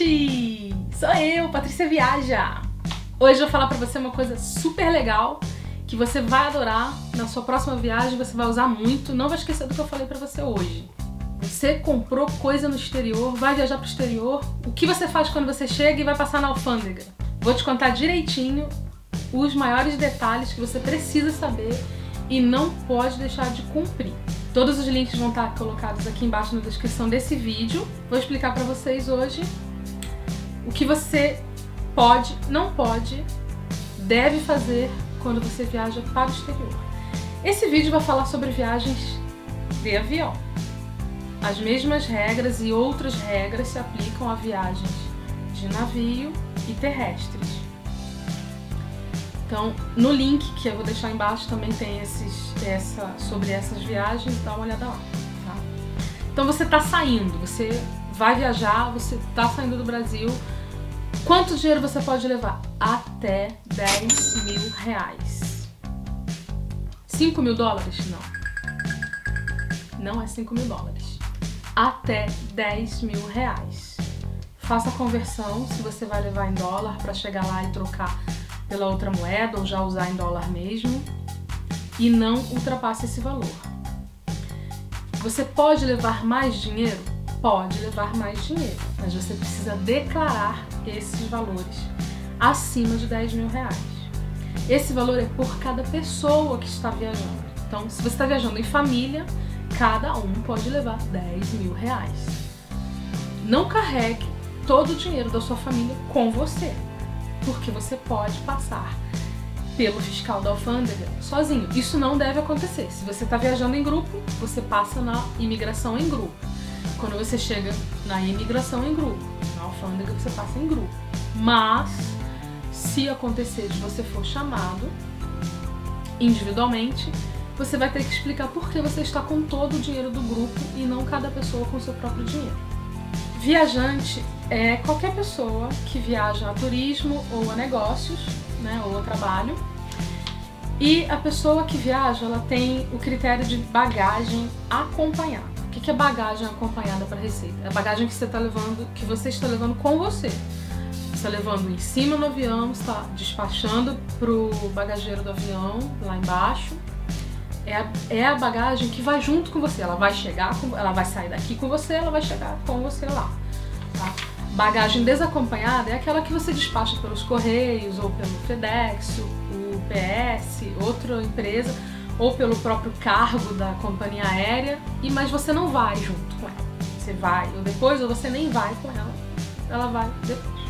gente! Sou eu, Patrícia Viaja! Hoje eu vou falar pra você uma coisa super legal que você vai adorar na sua próxima viagem, você vai usar muito, não vai esquecer do que eu falei pra você hoje. Você comprou coisa no exterior, vai viajar pro exterior, o que você faz quando você chega e vai passar na alfândega? Vou te contar direitinho os maiores detalhes que você precisa saber e não pode deixar de cumprir. Todos os links vão estar colocados aqui embaixo na descrição desse vídeo. Vou explicar para vocês hoje o que você pode, não pode, deve fazer quando você viaja para o exterior. Esse vídeo vai falar sobre viagens de avião. As mesmas regras e outras regras se aplicam a viagens de navio e terrestres. Então, no link que eu vou deixar embaixo também tem esses, essa, sobre essas viagens, dá uma olhada lá. Tá? Então você está saindo, você vai viajar, você está saindo do Brasil. Quanto dinheiro você pode levar? Até 10 mil reais. 5 mil dólares? Não. Não é 5 mil dólares. Até 10 mil reais. Faça a conversão se você vai levar em dólar para chegar lá e trocar pela outra moeda ou já usar em dólar mesmo e não ultrapasse esse valor. Você pode levar mais dinheiro? Pode levar mais dinheiro, mas você precisa declarar esses valores acima de 10 mil reais. Esse valor é por cada pessoa que está viajando. Então, se você está viajando em família, cada um pode levar 10 mil reais. Não carregue todo o dinheiro da sua família com você porque você pode passar pelo fiscal da alfândega sozinho. Isso não deve acontecer. Se você está viajando em grupo, você passa na imigração em grupo. Quando você chega na imigração em grupo, na alfândega você passa em grupo. Mas se acontecer de você for chamado individualmente, você vai ter que explicar por que você está com todo o dinheiro do grupo e não cada pessoa com seu próprio dinheiro. Viajante é qualquer pessoa que viaja a turismo ou a negócios, né, ou a trabalho. E a pessoa que viaja, ela tem o critério de bagagem acompanhada. O que é bagagem acompanhada para receita? É a bagagem que você está levando, que você está levando com você. Você está levando em cima no avião, está despachando para o bagageiro do avião lá embaixo. É a, é a bagagem que vai junto com você. Ela vai chegar, com, ela vai sair daqui com você, ela vai chegar com você lá. Tá? Bagagem desacompanhada é aquela que você despacha pelos Correios, ou pelo FedEx, o PS, outra empresa, ou pelo próprio cargo da companhia aérea, e mas você não vai junto com ela. Você vai ou depois, ou você nem vai com ela, ela vai depois.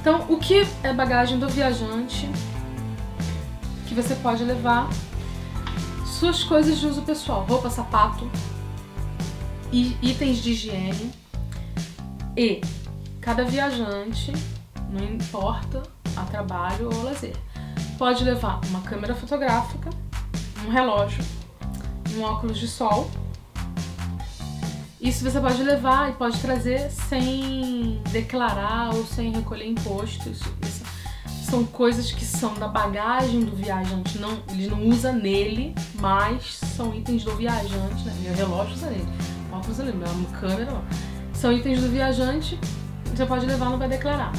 Então, o que é bagagem do viajante que você pode levar? Suas coisas de uso pessoal, roupa, sapato, itens de higiene e Cada viajante, não importa a trabalho ou lazer, pode levar uma câmera fotográfica, um relógio, um óculos de sol. Isso você pode levar e pode trazer sem declarar ou sem recolher impostos. Isso, são coisas que são da bagagem do viajante, não, ele não usa nele, mas são itens do viajante, né? Meu relógio usa nele, óculos ali, minha câmera, são itens do viajante você pode levar, não vai declarar.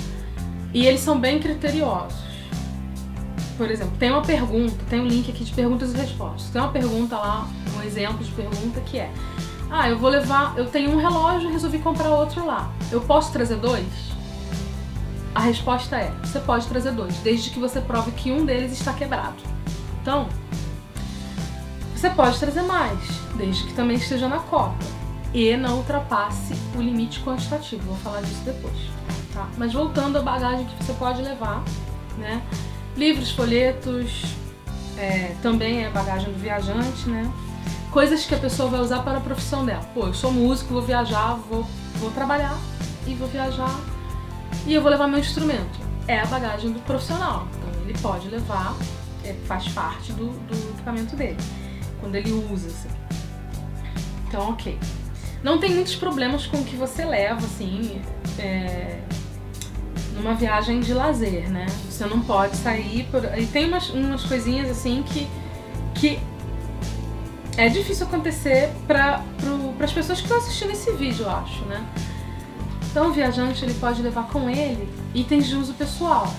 E eles são bem criteriosos. Por exemplo, tem uma pergunta, tem um link aqui de perguntas e respostas. Tem uma pergunta lá, um exemplo de pergunta que é: Ah, eu vou levar, eu tenho um relógio e resolvi comprar outro lá. Eu posso trazer dois? A resposta é: você pode trazer dois, desde que você prove que um deles está quebrado. Então, você pode trazer mais, desde que também esteja na cota e não ultrapasse o limite quantitativo. Vou falar disso depois. Tá? Mas voltando à bagagem que você pode levar, né? Livros, folhetos, é, também é bagagem do viajante, né? Coisas que a pessoa vai usar para a profissão dela. Pô, eu sou músico, vou viajar, vou, vou trabalhar e vou viajar e eu vou levar meu instrumento. É a bagagem do profissional. Então ele pode levar, é, faz parte do, do equipamento dele, quando ele usa. Assim. Então, ok não tem muitos problemas com o que você leva, assim, é, numa viagem de lazer, né? Você não pode sair por. E tem umas, umas coisinhas assim que, que é difícil acontecer para as pessoas que estão assistindo esse vídeo, eu acho, né? Então o viajante ele pode levar com ele itens de uso pessoal.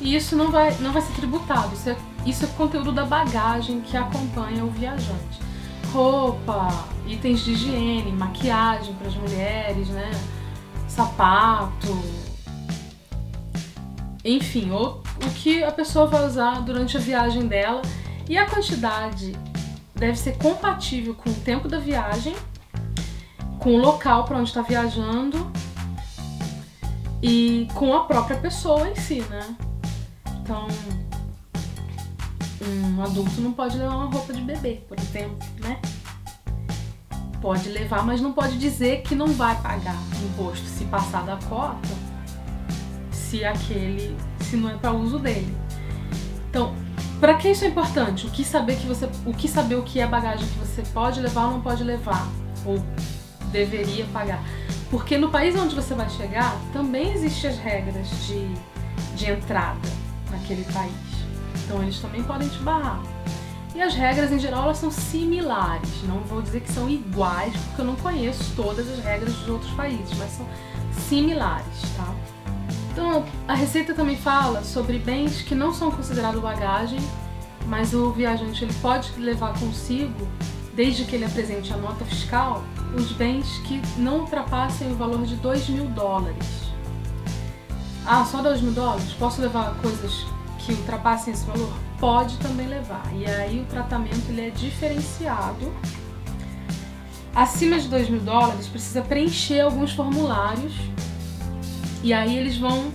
E isso não vai, não vai ser tributado, isso é, isso é conteúdo da bagagem que acompanha o viajante. Roupa, itens de higiene, maquiagem para as mulheres, né? Sapato, enfim, o, o que a pessoa vai usar durante a viagem dela e a quantidade deve ser compatível com o tempo da viagem, com o local para onde está viajando e com a própria pessoa em si, né? Então, um adulto não pode levar uma roupa de bebê, por exemplo, né? Pode levar, mas não pode dizer que não vai pagar imposto se passar da cota, se aquele, se não é para uso dele. Então, para que isso é importante? O que saber que você, o que saber o que é bagagem que você pode levar ou não pode levar ou deveria pagar? Porque no país onde você vai chegar também existem as regras de, de entrada naquele país. Então eles também podem te barrar. E as regras em geral elas são similares. Não vou dizer que são iguais, porque eu não conheço todas as regras dos outros países, mas são similares, tá? Então, a receita também fala sobre bens que não são considerados bagagem, mas o viajante ele pode levar consigo, desde que ele apresente a nota fiscal, os bens que não ultrapassem o valor de 2 mil dólares. Ah, só 2 mil dólares? Posso levar coisas que ultrapassem esse valor? Pode também levar. E aí o tratamento ele é diferenciado. Acima de 2 mil dólares, precisa preencher alguns formulários e aí eles vão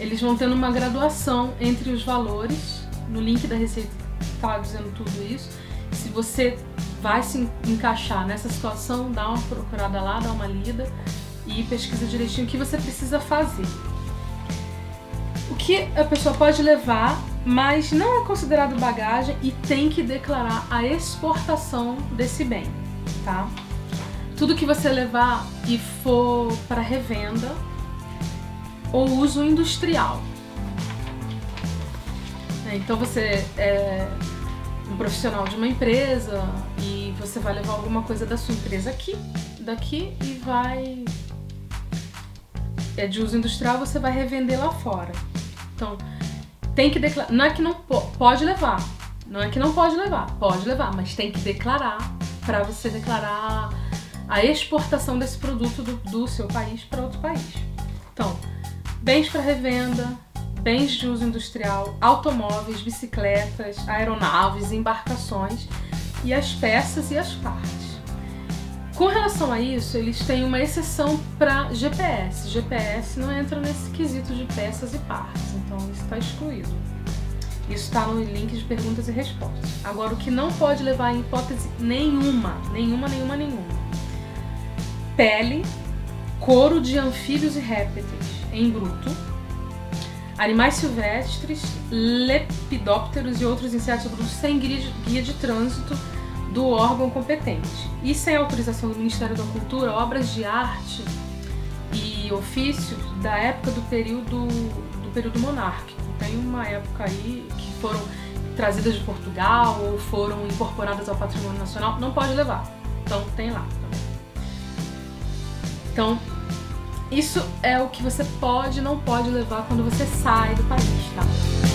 eles vão tendo uma graduação entre os valores. No link da receita tá dizendo tudo isso. Se você vai se encaixar nessa situação, dá uma procurada lá, dá uma lida e pesquisa direitinho o que você precisa fazer. O que a pessoa pode levar, mas não é considerado bagagem e tem que declarar a exportação desse bem, tá? Tudo que você levar e for para revenda, ou uso industrial. É, então você é um profissional de uma empresa e você vai levar alguma coisa da sua empresa aqui, daqui e vai é de uso industrial, você vai revender lá fora. Então, tem que declarar, não é que não pode levar, não é que não pode levar, pode levar, mas tem que declarar para você declarar a exportação desse produto do, do seu país para outro país. Então, bens para revenda, bens de uso industrial, automóveis, bicicletas, aeronaves, embarcações e as peças e as partes. Com relação a isso, eles têm uma exceção para GPS. GPS não entra nesse quesito de peças e partes, então isso está excluído. Isso está no link de perguntas e respostas. Agora, o que não pode levar em hipótese nenhuma, nenhuma, nenhuma, nenhuma: pele, couro de anfíbios e répteis, em bruto, animais silvestres, lepidópteros e outros insetos brutos sem guia de, trânsito do órgão competente. E sem autorização do Ministério da Cultura, obras de arte e ofícios da época do período, do período monárquico. Tem uma época aí que foram trazidas de Portugal ou foram incorporadas ao patrimônio nacional, não pode levar. Então tem lá. Então, isso é o que você pode e não pode levar quando você sai do país, tá?